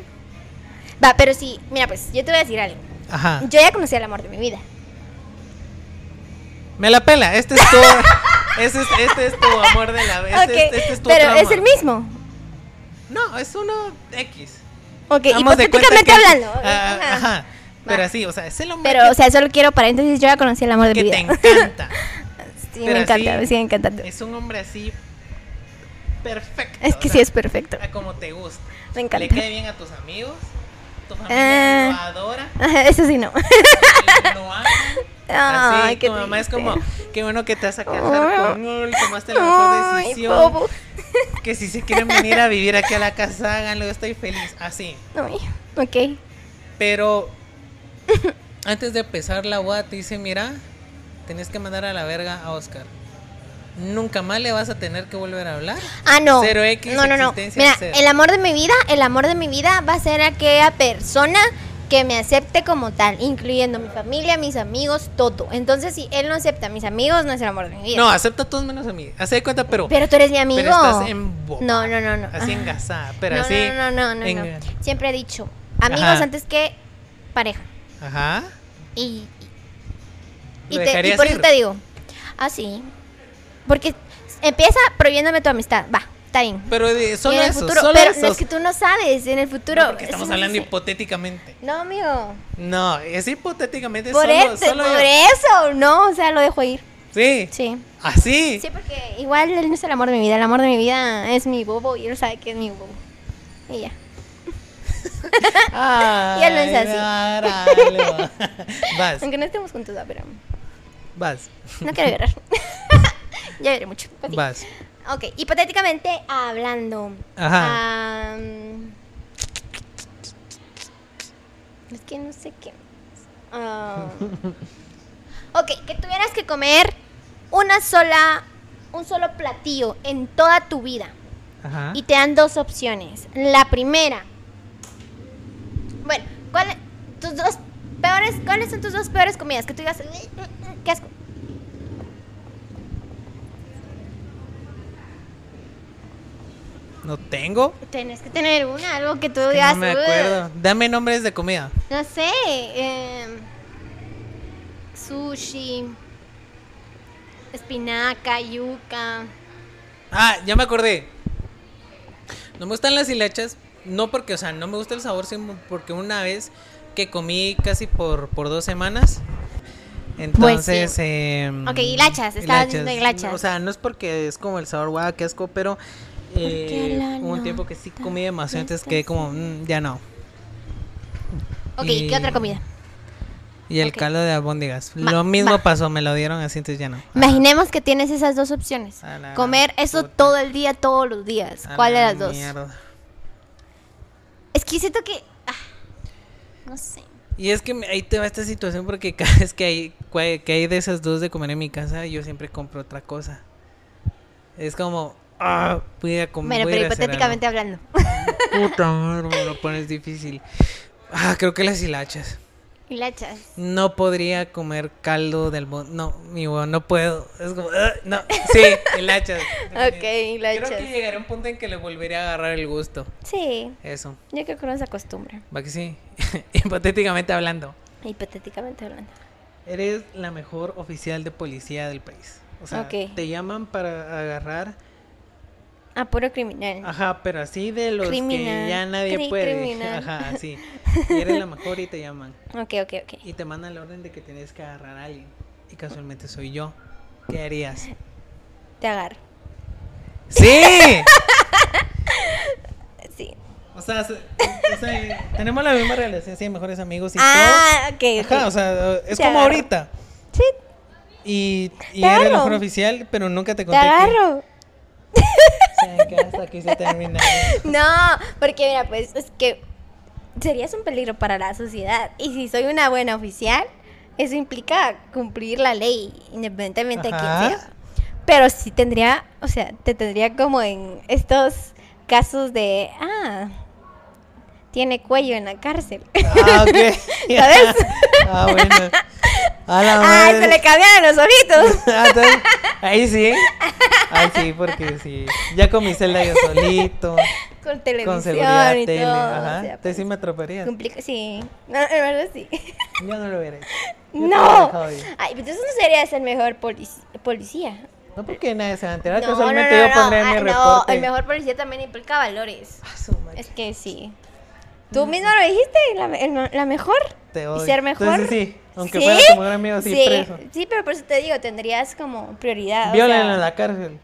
Va, pero sí, mira, pues yo te voy a decir algo. Ajá. Yo ya conocí al amor de mi vida. Me la pela. Este es tu, este es, este es tu amor de la vida. Este, este es tu pero otro es el amor. mismo. No, es uno X. Ok, Vamos hipotéticamente que- hablando. Ah, Ajá. ajá. Pero así, o sea, es el hombre Pero, que, o sea, solo quiero paréntesis, yo ya conocí el amor de que mi te vida. encanta. sí, pero me encanta, así- me sigue encantando. Es un hombre así perfecto. Es que o sí es perfecto. a como te gusta. Me encanta. Le cae bien a tus amigos. Tu familia Ah. lo adora. Ajá, Eso sí, no. Lo ama. Ay, Así, qué tu mamá es como, qué bueno que te vas a casar con él, tomaste la mejor Ay, decisión. bobo. Que si se quieren venir a vivir aquí a la casa, háganlo, estoy feliz. Así. Ay, ok. Pero antes de empezar la boda te dice, mira, tenés que mandar a la verga a Oscar. Nunca más le vas a tener que volver a hablar. Ah, no. Cero X, no, no, no. Mira, cero. el amor de mi vida, el amor de mi vida va a ser aquella persona que me acepte como tal, incluyendo mi familia, mis amigos, todo. Entonces, si él no acepta a mis amigos, no es el amor de mi vida. No, acepta a todos menos a mí. Hace de cuenta, pero. Pero tú eres mi amigo. Pero estás en boca. No, no, no, no. Así Ah. engasada. Pero no, así. no, no, no, no, en- no. Siempre he dicho, amigos Ajá. antes que pareja. Ajá. Y, y, ¿Lo te- y por eso te digo, ah, sí. Porque empieza prohibiéndome tu amistad. Va, está bien. Pero de- Y solo en el eso. futuro, solo pero no es que tú no sabes, en el futuro. No, porque estamos no hablando hipotéticamente. No, amigo. No, es hipotéticamente Por, solo, eso, solo por eso, no, o sea, lo dejo ir. Sí. Sí. Así. Sí, porque igual él no es el amor de mi vida. El amor de mi vida es mi bobo y él sabe que es mi bobo. Y ya. Ya no es así. Vas, Aunque no estemos juntos, pero vas, no quiero llorar. Ya lloré mucho. Vas. Ok, hipotéticamente hablando. Ajá. am, es que no sé qué. Ah, ok, que tuvieras que comer una sola, un solo platillo en toda tu vida. Ajá. Y te dan dos opciones. La primera. Bueno, ¿cuál, tus dos peores, ¿cuáles son tus dos peores comidas? Que tú digas, "Uy, mm, mm, qué asco. No tengo. Tienes que tener una, algo que tú Es que digas. no me "Ugh". acuerdo. Dame nombres de comida. No sé. em, sushi. Espinaca, yuca. Ah, ya me acordé. No me gustan las hilachas. No porque, o sea, no me gusta el sabor, sino porque una vez que comí casi por, por dos semanas. Entonces, em, Ok, hilachas, estabas diciendo hilachas. O sea, no es porque es como el sabor guau, qué asco, pero eh, hubo un tiempo que sí comí demasiado, entonces quedé como, "Mm, ya no. Ok, Y- ¿qué otra comida? Y el caldo de albóndigas. Lo mismo pasó, me lo dieron así, entonces ya no. Imaginemos que tienes esas dos opciones. Comer eso puta. todo el día, todos los días. A ¿Cuál de la las dos? mierda. Es que siento que. ah, no sé. Y es que ahí te va esta situación porque cada vez que hay, que hay de esas dos de comer en mi casa, yo siempre compro otra cosa. Es como, ah, voy a comer. Bueno, pero hipotéticamente hablando. Puta madre, me lo pones difícil. Ah, creo que las hilachas. Hilachas. No podría comer caldo del albón. No, mi huevo, no puedo. Es como, ah, no. Sí, hilachas. Ok, Creo hilachas. que llegará un punto en que le volvería a agarrar el gusto. Sí, Eso. yo creo que uno se acostumbra. Va que sí. Hipotéticamente hablando. Hipotéticamente hablando. Eres la mejor oficial de policía del país. O sea, Ok. te llaman para agarrar. Ah, puro criminal. Ajá, pero así de los Criminal. que ya nadie Cri- puede. criminal. Ajá, así. Y eres la mejor y te llaman. Ok, ok, ok. Y te mandan la orden de que tienes que agarrar a alguien. Y casualmente soy yo. ¿Qué harías? Te agarro. ¡Sí! Sí. O sea, se- o sea, tenemos la misma relación, sí, mejores amigos y Ah, todo. ok. Ajá, o sea, es Te como agarro. ahorita. Sí, Y, y Te eres agarro. mejor oficial, pero nunca te te conté que- agarro. ¿Saben qué? Hasta aquí se termina. No, porque mira, pues es que serías un peligro para la sociedad. Y si soy una buena oficial, eso implica cumplir la ley, independientemente de quién sea. Pero sí tendría, o sea, te tendría como en estos casos de, ah, tiene cuello en la cárcel. Ah, ok. ¿Sabes? ah, bueno. A la madre. se le cambiaron los ojitos. Ah, entonces, ahí sí. Ahí sí, porque sí. Ya con mi celda yo solito. Con televisión Con seguridad y tele. todo. Ajá. o sea, pues, sí me complica- sí, no, en verdad sí. Yo no lo hubiera hecho. Yo No. Ay, pues entonces no serías el mejor polic- policía. No porque nadie se va a enterar. No, Casualmente no, no, yo no. pondré Ah, mi no, reporte. el mejor policía también implica valores. Ah, su. Es que sí. Tú mismo lo dijiste, la, me- el- la mejor. Te Y odio. ser mejor. Entonces sí, aunque ¿Sí? fuera tu mejor amigo, sí, sí, preso. sí, pero por eso te digo, tendrías como prioridad. o Violen sea, en la cárcel.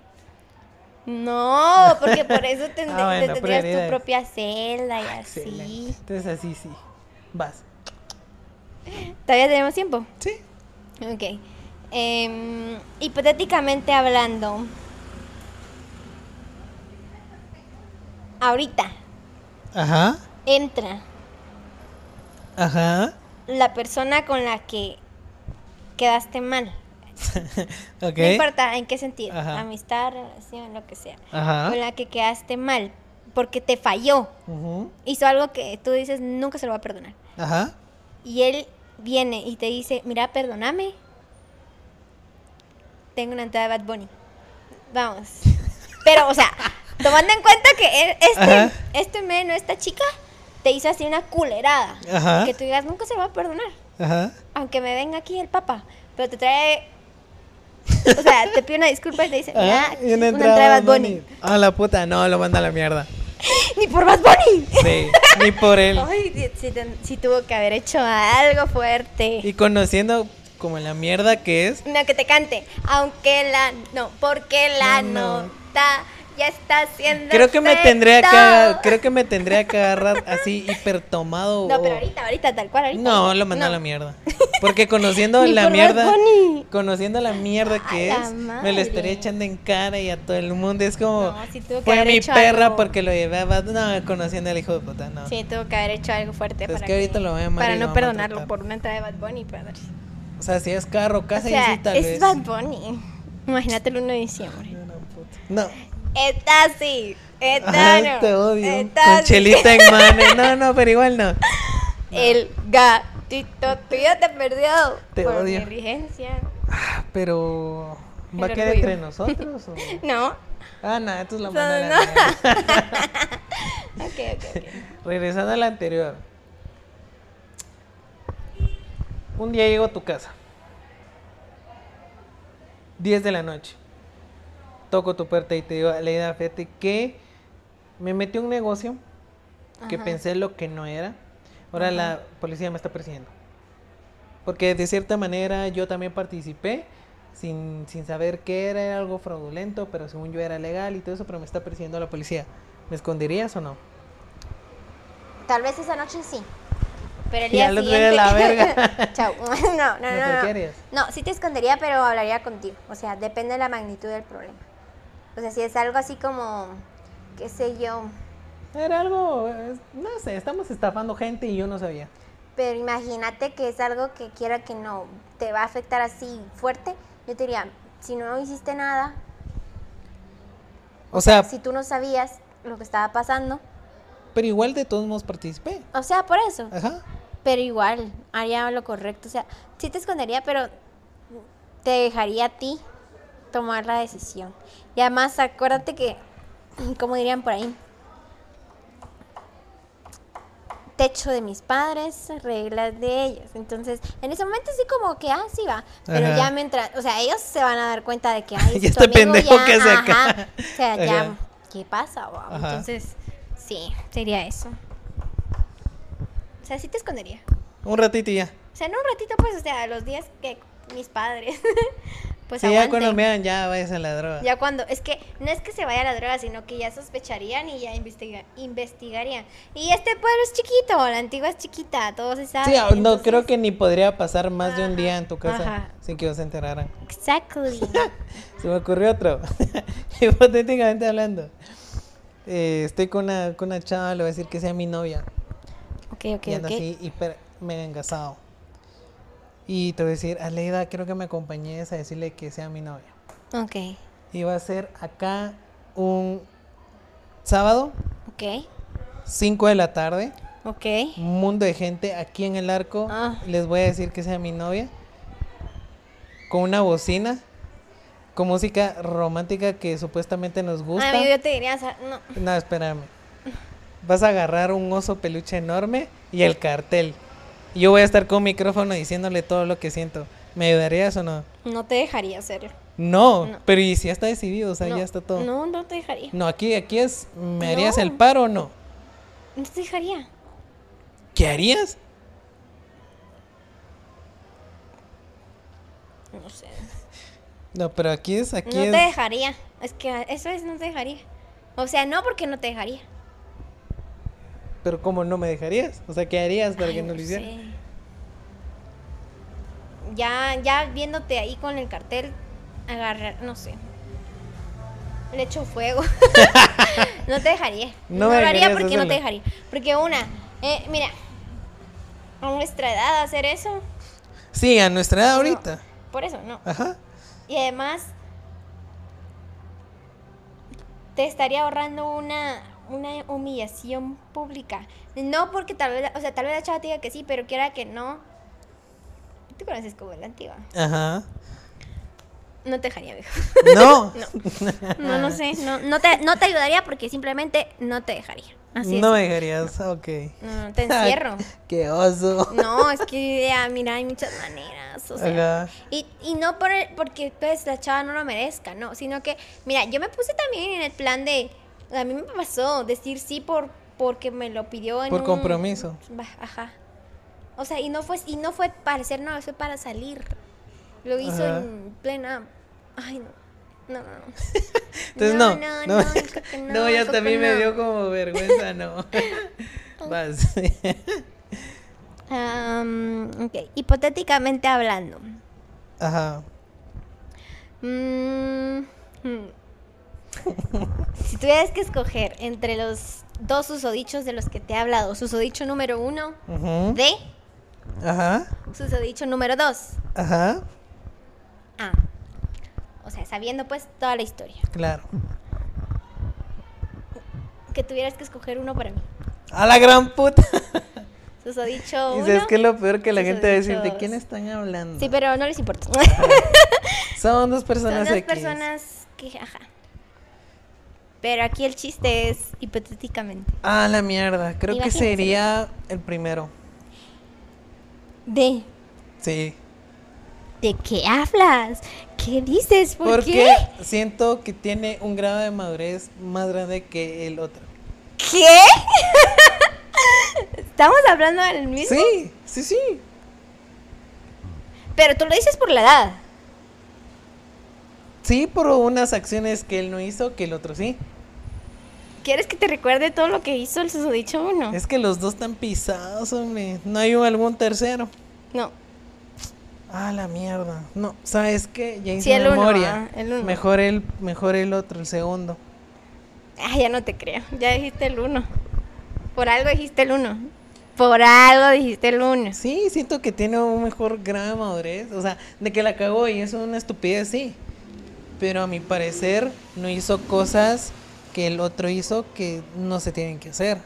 No, porque por eso tend- Ah, bueno, tendrías tu propia celda y así. Excelente. Entonces así sí. Vas. ¿Todavía tenemos tiempo? Sí. Ok. Em, hipotéticamente hablando, ahorita Ajá. Entra Ajá. la persona con la que quedaste mal. ok. No importa en qué sentido, Ajá. amistad, relación, lo que sea, Ajá. con la que quedaste mal, porque te falló, hizo algo que tú dices nunca se lo va a perdonar. Ajá. Y él viene y te dice, mira, perdóname. Tengo una entrada de Bad Bunny. Vamos. Pero, o sea, tomando en cuenta que él- Ajá. este, este men o esta chica te hizo así una culerada. Ajá. Que tú digas, nunca se va a perdonar. Ajá. Aunque me venga aquí el papa. Pero te trae... O sea, te pide una disculpa y te dice, mira, aquí y una entrada de Bad Bunny. A la puta, no, lo manda a la mierda. Ni por Bad Bunny. Sí, ni por él. Ay, ten- sí tuvo que haber hecho algo fuerte. Y conociendo como la mierda que es, No, que te cante. Aunque la. No, porque la No, no. nota ya está haciendo. creo que me tendría que creo que me tendría que agarrar así hiper tomado. No, pero ahorita, ahorita, tal cual, ahorita. No, lo manda a la mierda. Porque conociendo la mierda, conociendo la mierda que A es, me lo estaría echando en cara y a todo el mundo. Es como, No, sí tuvo que fue mi perra algo. porque lo llevé a Bad- No, conociendo al hijo de puta, no. Sí, tuvo que haber hecho algo fuerte Es para que ahorita lo voy a Para no perdonarlo por una entrada de Bad Bunny, padre. O sea, si es carro, O casa sea, y sí, tal es vez. Bad Bunny. Imagínate el 1 de diciembre. No, puta. No. Está así. Está Ay, no. te odio. Está Con así. chelita en mano. No, no, pero igual no. El gatito tuyo te perdió. Te por odio. negligencia. Ah, Pero. ¿Va a quedar entre nosotros? O... No. Ah, no, esto es la No, manda a la no. mierda. Ok, ok, ok. Regresando a la anterior. Un día llego a tu casa. 10 de la noche. Toco tu puerta y te digo, Leida, fíjate que me metí un negocio que Ajá. pensé lo que no era. Ahora la policía me está persiguiendo. Porque de cierta manera yo también participé sin, sin saber que era, era algo fraudulento, pero según yo era legal y todo eso, pero me está persiguiendo la policía. ¿Me esconderías o no? Tal vez esa noche sí. Pero el Y día otro siguiente. día la verga. Chao. No, no, no. ¿No No? No, sí te escondería, pero hablaría contigo. O sea, depende de la magnitud del problema. O sea, si es algo así como, qué sé yo. Era algo, no sé, estamos estafando gente y yo no sabía. Pero imagínate que es algo que quiera que no te va a afectar así fuerte. Yo te diría, si no hiciste nada, O sea, si tú no sabías lo que estaba pasando, pero igual de todos modos participé. o sea, por eso. Ajá. Pero igual, haría lo correcto. O sea, sí te escondería, pero te dejaría a ti tomar la decisión. Y además, acuérdate que, como dirían por ahí, techo de mis padres, reglas de ellos. Entonces, en ese momento sí como que, ah, sí va. Pero Ajá. ya mientras, o sea, ellos se van a dar cuenta de que, ay, este amigo pendejo ya, que hace acá. O sea, ya. ¿qué pasa? Wow. Entonces, sí, sería eso. O sea, sí te escondería. Un ratito y ya. O sea, no un ratito, pues, o sea, los días que mis padres, pues, sí, ya cuando me vean, ya vayas a la droga. Ya cuando, es que no es que se vaya a la droga, sino que ya sospecharían y ya investiga- investigarían. Y este pueblo es chiquito, la antigua es chiquita, todo se sabe. Sí, ah, no entonces- creo que ni podría pasar más de un día en tu casa ajá. sin que se enteraran. Exactly. Se me ocurrió otro. Hipotéticamente hablando. Eh, estoy con una, con una chava, le voy a decir que sea mi novia. ok, ok, y anda ok. así hiper mega engasado. Y te voy a decir, Aleida, quiero que me acompañes a decirle que sea mi novia. Ok, Y va a ser acá un sábado, ok, 5 de la tarde. ok. Un mundo de gente aquí en el arco. Ah. Les voy a decir que sea mi novia. Con una bocina. Con música romántica que supuestamente nos gusta. Amigo, yo te diría, no. No, espérame. Vas a agarrar un oso peluche enorme y el cartel. Yo voy a estar con micrófono diciéndole todo lo que siento. ¿Me ayudarías o no? No te dejaría hacerlo. No, No. pero y si ya está decidido, o sea, no, ya está todo. No, no te dejaría. No, aquí, aquí es, ¿me harías No. el paro o no? No te dejaría. ¿Qué harías? No sé. No, pero aquí es, aquí no es. te dejaría. Es que eso es, no te dejaría. O sea, no porque no te dejaría. Pero ¿cómo no me dejarías? O sea, ¿qué harías para Ay, que no lo hiciera? sé. Ya, ya viéndote ahí con el cartel, agarrar, no sé. Le echo fuego. no te dejaría. No me lo haría porque no te dejaría. Porque una, eh, mira, a nuestra edad hacer eso, Sí, a nuestra edad no. ahorita. por eso no. Ajá. Y además, te estaría ahorrando una, una humillación pública. No porque tal vez, o sea, tal vez la chava te diga que sí, pero quiera que no. Tú conoces como la antigua. Ajá. No te dejaría, viejo. No. No, no sé. No, no, te, no te ayudaría porque simplemente no te dejaría. Así no es. me dejarías, ok. No, te encierro. Qué oso. No, es que ya, mira, hay muchas maneras. O sea, Ajá. y, y no por el- porque pues la chava no lo merezca, no, sino que, mira, yo me puse también en el plan de, a mí me pasó decir sí por porque me lo pidió en Por compromiso. Ajá. O sea, y no fue y no fue para hacer nada, fue para salir. Lo hizo Ajá. en plena Ay, no. No, no, no. Entonces no. no, No, no, no, No, ya hasta a mí me no. dio como vergüenza, no. Vas. Am, ok, hipotéticamente hablando. Ajá. Mm, hmm. Si tuvieras que escoger entre los dos susodichos de los que te he hablado, susodicho número uno Ujú. de Ajá. susodicho número dos. Ajá. Ah. O sea, sabiendo pues toda la historia. Claro. Que tuvieras que escoger uno para mí. A la gran puta. Susodicho Y uno. sabes que es lo peor que la gente va a decir, ¿de quién están hablando? Sí, pero no les importa. Son dos Son personas dos X. personas que, ajá. Pero aquí el chiste es hipotéticamente. Ah, la mierda. Creo que sería el primero. ¿De, Sí. ¿de qué hablas? ¿Qué dices? ¿Por Porque qué? siento que tiene un grado de madurez más grande que el otro. ¿Qué? ¿Estamos hablando del mismo? Sí, sí, sí. Pero tú lo dices por la edad. Sí, por unas acciones que él no hizo que el otro sí. ¿Quieres que te recuerde todo lo que hizo el susodicho uno? Es que los dos están pisados, hombre. No hay un- algún tercero. No. Ah, la mierda. No, ¿sabes qué? Ya hice Sí, el uno, memoria. ah, el uno. Mejor el, mejor el otro, el segundo. Ah, ya no te creo. Ya dijiste el uno. Por algo dijiste el uno. Por algo dijiste el uno. Sí, siento que tiene un mejor grado de madurez. O sea, de que la cagó y es una estupidez, sí. Pero a mi parecer no hizo cosas que el otro hizo que no se tienen que hacer.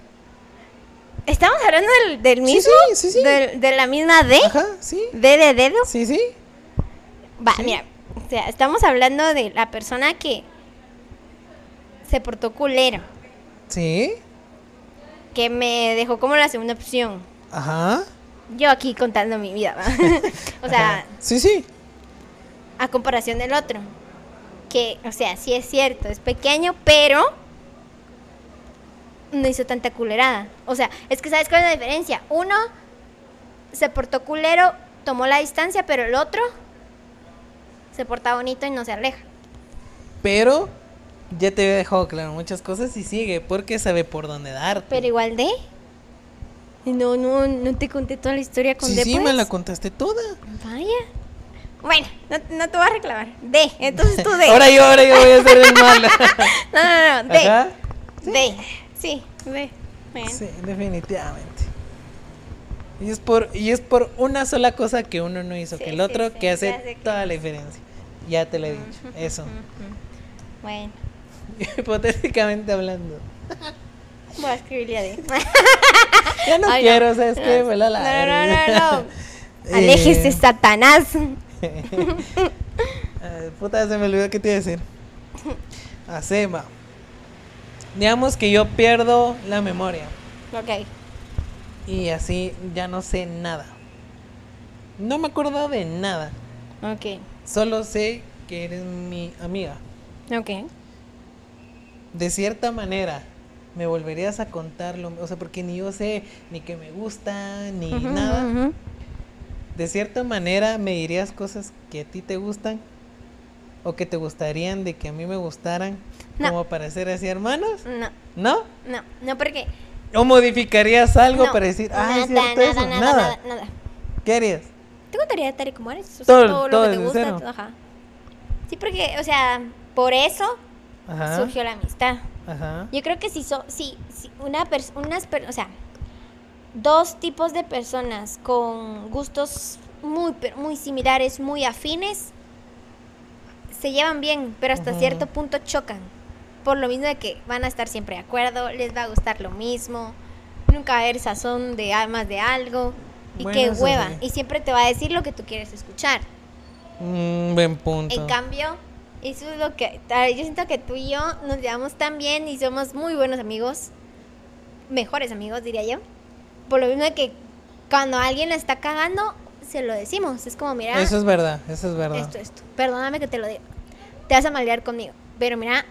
¿Estamos hablando del, del mismo? sí, sí, sí. Del- ¿De, la misma D? Ajá, sí. ¿D de dedo? Sí, sí. Va, mira. O sea, estamos hablando de la persona que se portó culero. Sí. Que me dejó como la segunda opción. Ajá. Yo aquí contando mi vida, ¿va? o sea, Ajá. Sí, sí. a comparación del otro. Que, o sea, sí es cierto, es pequeño, pero no hizo tanta culerada. O sea, es que ¿sabes cuál es la diferencia? Uno se portó culero, tomó la distancia, pero el otro se porta bonito y no se aleja. Pero ya te había dejado claro muchas cosas y sigue porque sabe por dónde darte. Pero igual de... No, no, no te conté toda la historia con sí, sí, pues. me la contaste toda. Vaya. Bueno, no, no te voy a reclamar. D, entonces tú D. Ahora yo, ahora yo voy a ser el malo. No, no, no, D. Ajá. D. Sí, D. Sí, definitivamente. Y es por y es por una sola cosa que uno no hizo, Sí, que el sí, otro sí, que hace que- toda la diferencia. Ya te lo he dicho, eso. Bueno, Hipotéticamente hablando. voy a escribirle a D. Ya no Ay, quiero, ¿sabes qué? No, no, no, no. Eh, Aléjese, Satanás. Ay, puta, se me olvidó qué te iba a decir. Hacema. Digamos que yo pierdo la memoria Ok. y así ya no sé nada. No me acuerdo de nada. Ok. Solo sé que eres mi amiga. Ok. De cierta manera, me volverías a contarlo. O sea, porque ni yo sé ni que me gusta, ni nada. ujú. De cierta manera, me dirías cosas que a ti te gustan o que te gustarían de que a mí me gustaran, No. como para ser así hermanos. No, ¿No? no, no, porque. ¿O modificarías algo no, para decir, ah, es nada, cierto nada, eso? nada, Nada. ¿Qué harías? Te gustaría tal y como eres. O sea, Todo- todo, todo lo que te gusta. todo, Ajá. Sí, porque, o sea, por eso Ajá. surgió la amistad. Ajá. Yo creo que si son, si, si una pers- unas per- o sea, dos tipos de personas con gustos muy, muy similares, muy afines, se llevan bien, pero hasta cierto punto chocan. Por lo mismo de que van a estar siempre de acuerdo, les va a gustar lo mismo, nunca va a haber sazón de a- más de algo. Y Bueno, que hueva. sí. Y siempre te va a decir lo que tú quieres escuchar. Mm, buen punto. En cambio, eso es lo que. Yo siento que tú y yo nos llevamos tan bien y somos muy buenos amigos. Mejores amigos, diría yo. Por lo mismo de que cuando alguien la está cagando, se lo decimos. Es como, mira, Eso es verdad, eso es verdad. esto, esto. Perdóname que te lo diga. Te vas a malear conmigo. Pero mira,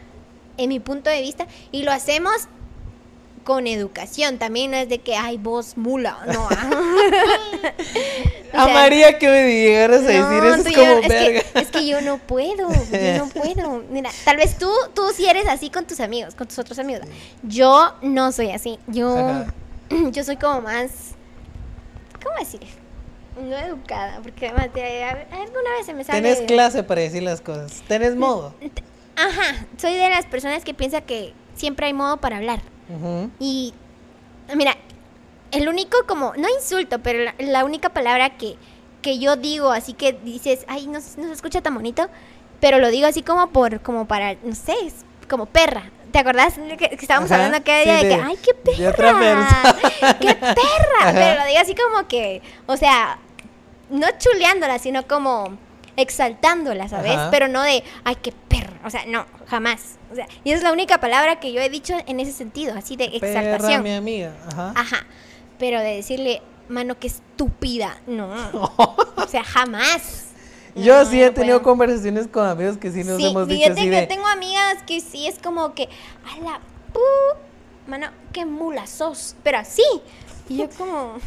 en mi punto de vista, y lo hacemos con educación. También no es de que, ay, vos mula. No. O sea, María que me llegaras a decir eso es yo- como es verga. Que, es que yo no puedo, yo no puedo. Mira, tal vez tú, tú sí eres así con tus amigos, con tus otros amigos. Yo no soy así. Yo, Ajá. yo soy como más, ¿cómo decir? No educada, porque además de- alguna vez se me sale. Tenés clase para decir las cosas. Tenés modo. Ajá, soy de las personas que piensa que siempre hay modo para hablar. Ujú. Y mira, el único como, no insulto, pero la, la única palabra que, que yo digo, así que dices, ay, no, se- no se escucha tan bonito, pero lo digo así como por, como para, no sé, es como perra. ¿Te acordás que, que estábamos Ajá, hablando aquel sí, día de, que, ay, qué otra perra! ¡Qué perra! Ajá. Pero lo digo así como que, o sea, no chuleándola, sino como exaltándola, ¿sabes? Ajá. Pero no de, ay, qué perra. O sea, no, jamás. O sea, y esa es la única palabra que yo he dicho en ese sentido, así de Perra, exaltación. mi amiga. Ajá. Ajá. Pero de decirle, mano, qué estúpida. No. o sea, jamás. Yo No, sí he tenido puedo. conversaciones con amigos que sí nos Sí, hemos dicho fíjate así que de. tengo amigas que sí es como que, a la pu, mano, qué mula sos. Pero así. Y yo como.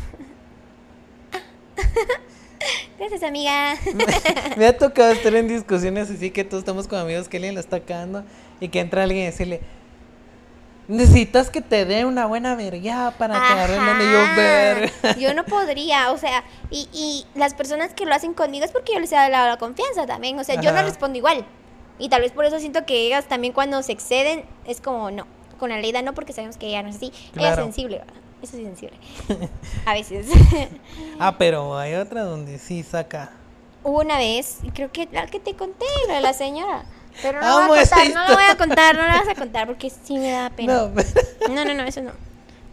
Gracias, amiga. Me ha tocado estar en discusiones así que todos estamos con amigos que alguien la está cagando y que entra alguien y decirle. Necesitas que te dé una buena verga para que donde yo ver. Yo no podría, o sea, y, y las personas que lo hacen conmigo es porque yo les he dado la confianza también, o sea, yo no respondo igual. Y tal vez por eso siento que ellas también cuando se exceden es como no, con la Leida no porque sabemos que ella no es así, ella es Claro. sensible, ¿verdad? eso es sensible. A veces. Ah, pero hay otra donde sí saca. Hubo una vez, creo que la que te conté, la de la señora. Pero no Amo lo voy a contar, no lo voy a contar, no la vas a contar porque sí me da pena. No, No, no, no, eso no.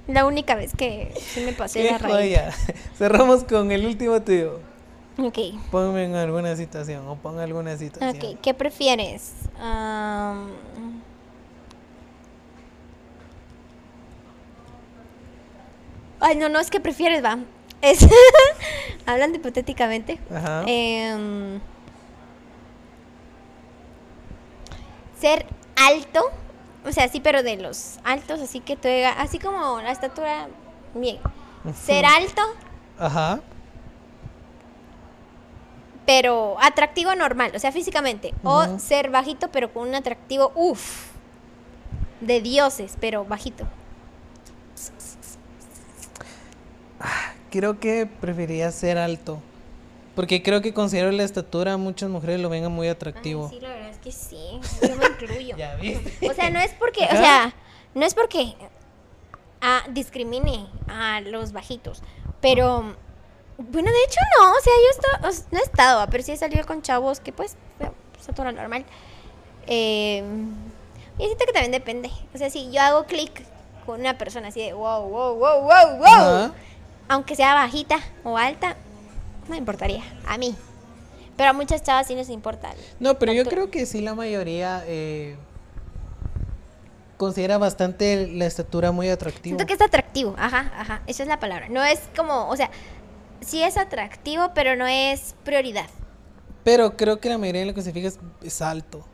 La única vez que sí me pasé qué la raíz. joya. Cerramos con el último tuyo. Ok. Ponme en alguna situación o pon alguna situación. Ok, ¿qué prefieres? Am, Ay, no, no, es que prefieres, va. Es... Hablando hipotéticamente. Ajá. Em, ser alto, o sea, sí, pero de los altos, así que tú, así como la estatura, bien. Ser alto, Ajá. pero atractivo normal, o sea, físicamente. O ser bajito, pero con un atractivo, uff, de dioses, pero bajito. Creo que preferiría ser alto. Porque creo que considero la estatura a muchas mujeres lo vengan muy atractivo. Ay, sí, la verdad es que sí, yo me incluyo. Ya viste. O sea, no es porque, o sea, no es porque ah, discrimine a los bajitos, pero bueno, de hecho no, o sea, yo esto- no he estado, pero sí he salido con chavos que pues, estatura normal. Eh, y siento que también depende. O sea, si yo hago clic con una persona así de wow, wow, wow, wow, wow, aunque sea bajita o alta, no me importaría, a mí. Pero a muchas chavas sí les importa. No, pero yo creo que sí la mayoría eh, considera bastante la estatura muy atractiva. Siento que es atractivo, ajá, ajá, esa es la palabra. No es como, o sea, sí es atractivo, pero no es prioridad. Pero creo que la mayoría de lo que se fija es, es alto.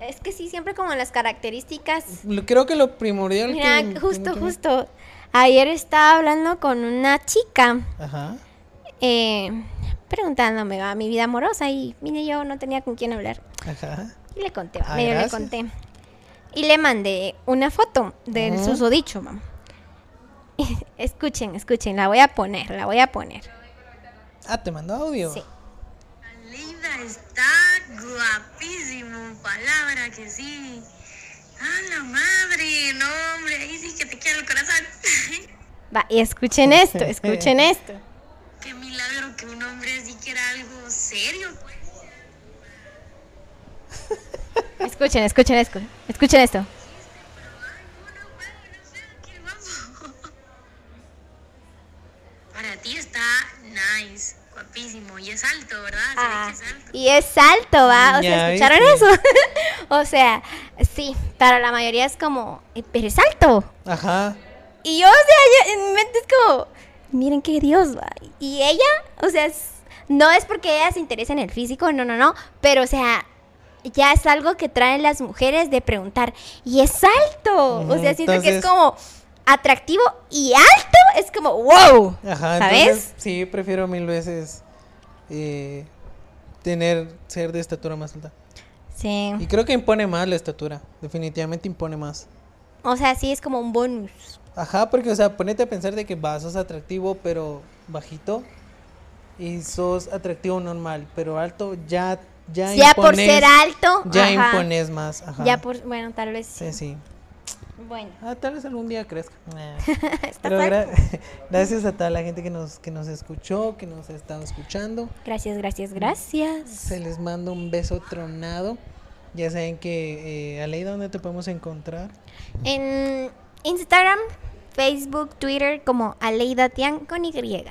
Es que sí, siempre como las características. Creo que lo primordial Mira, que- justo, justo. Ayer estaba hablando con una chica, Ajá. Eh, preguntándome va mi vida amorosa y mire, yo no tenía con quién hablar. Ajá. Y le conté, Ah, medio le conté. Y le mandé una foto del susodicho, mam. escuchen, escuchen, la voy a poner, la voy a poner. Ah, te mandó audio. Sí. Linda está guapísimo, palabra que sí. A la madre, no hombre, ahí sí que te quiero el corazón. Va, y escuchen esto, escuchen esto. Qué milagro que un hombre así quiera algo serio, pues. Escuchen, escuchen esto. Escuchen esto. Para ti está nice, guapísimo. Y es alto, ¿verdad? Ah, es alto. y es alto, ¿va? O sea, ¿escucharon viste. eso? o sea, sí, para la mayoría es como, "Eh, pero es alto. Ajá. Y yo, o sea, yo, en mi mente es como, miren qué Dios, va. Y ella, o sea, es- no es porque ella se interesa en el físico, no, no, no, pero, o sea, ya es algo que traen las mujeres de preguntar, y es alto. o sea, siento que es como atractivo y alto, es como, wow. Ajá, ¿Sabes? entonces sí, prefiero mil veces eh, tener, ser de estatura más alta. Sí. Y creo que impone más la estatura, definitivamente impone más. O sea, sí es como un bonus. Ajá, porque, o sea, ponete a pensar de que vas, sos atractivo, pero bajito. Y sos atractivo normal, pero alto, ya, ya Ya por impones- ser alto. Ya ajá. impones más, ajá. Ya por, bueno, tal vez. Sí, sí. Bueno, Ah, tal vez algún día crezca. Pero gra- gracias a toda la gente que nos, que nos escuchó, que nos ha estado escuchando. Gracias, gracias, gracias. Se les manda un beso tronado. Ya saben que, eh, Aleida, ¿dónde te podemos encontrar? En Instagram, Facebook, Twitter, como Aleida Tian con Y.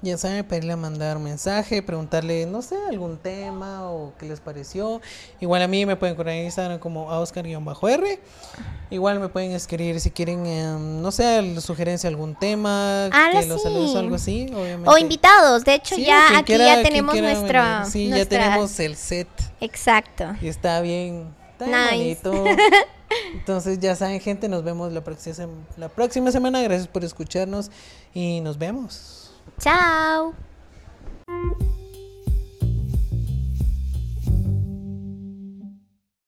Ya saben, pedirle a mandar mensaje, preguntarle, no sé, algún tema o qué les pareció. Igual a mí me pueden encontrar en Instagram como a Oscar-R. Igual me pueden escribir si quieren, em, no sé, sugerencia algún tema, Ah, que sí. los saludos o algo así, obviamente. O invitados. De hecho, Sí, ya aquí quiera- ya tenemos nuestra. Sí, ya tenemos el set Exacto. y está bien, está Nice. bonito. Entonces ya saben gente, nos vemos la próxima, semana. Gracias por escucharnos y nos vemos. Chao.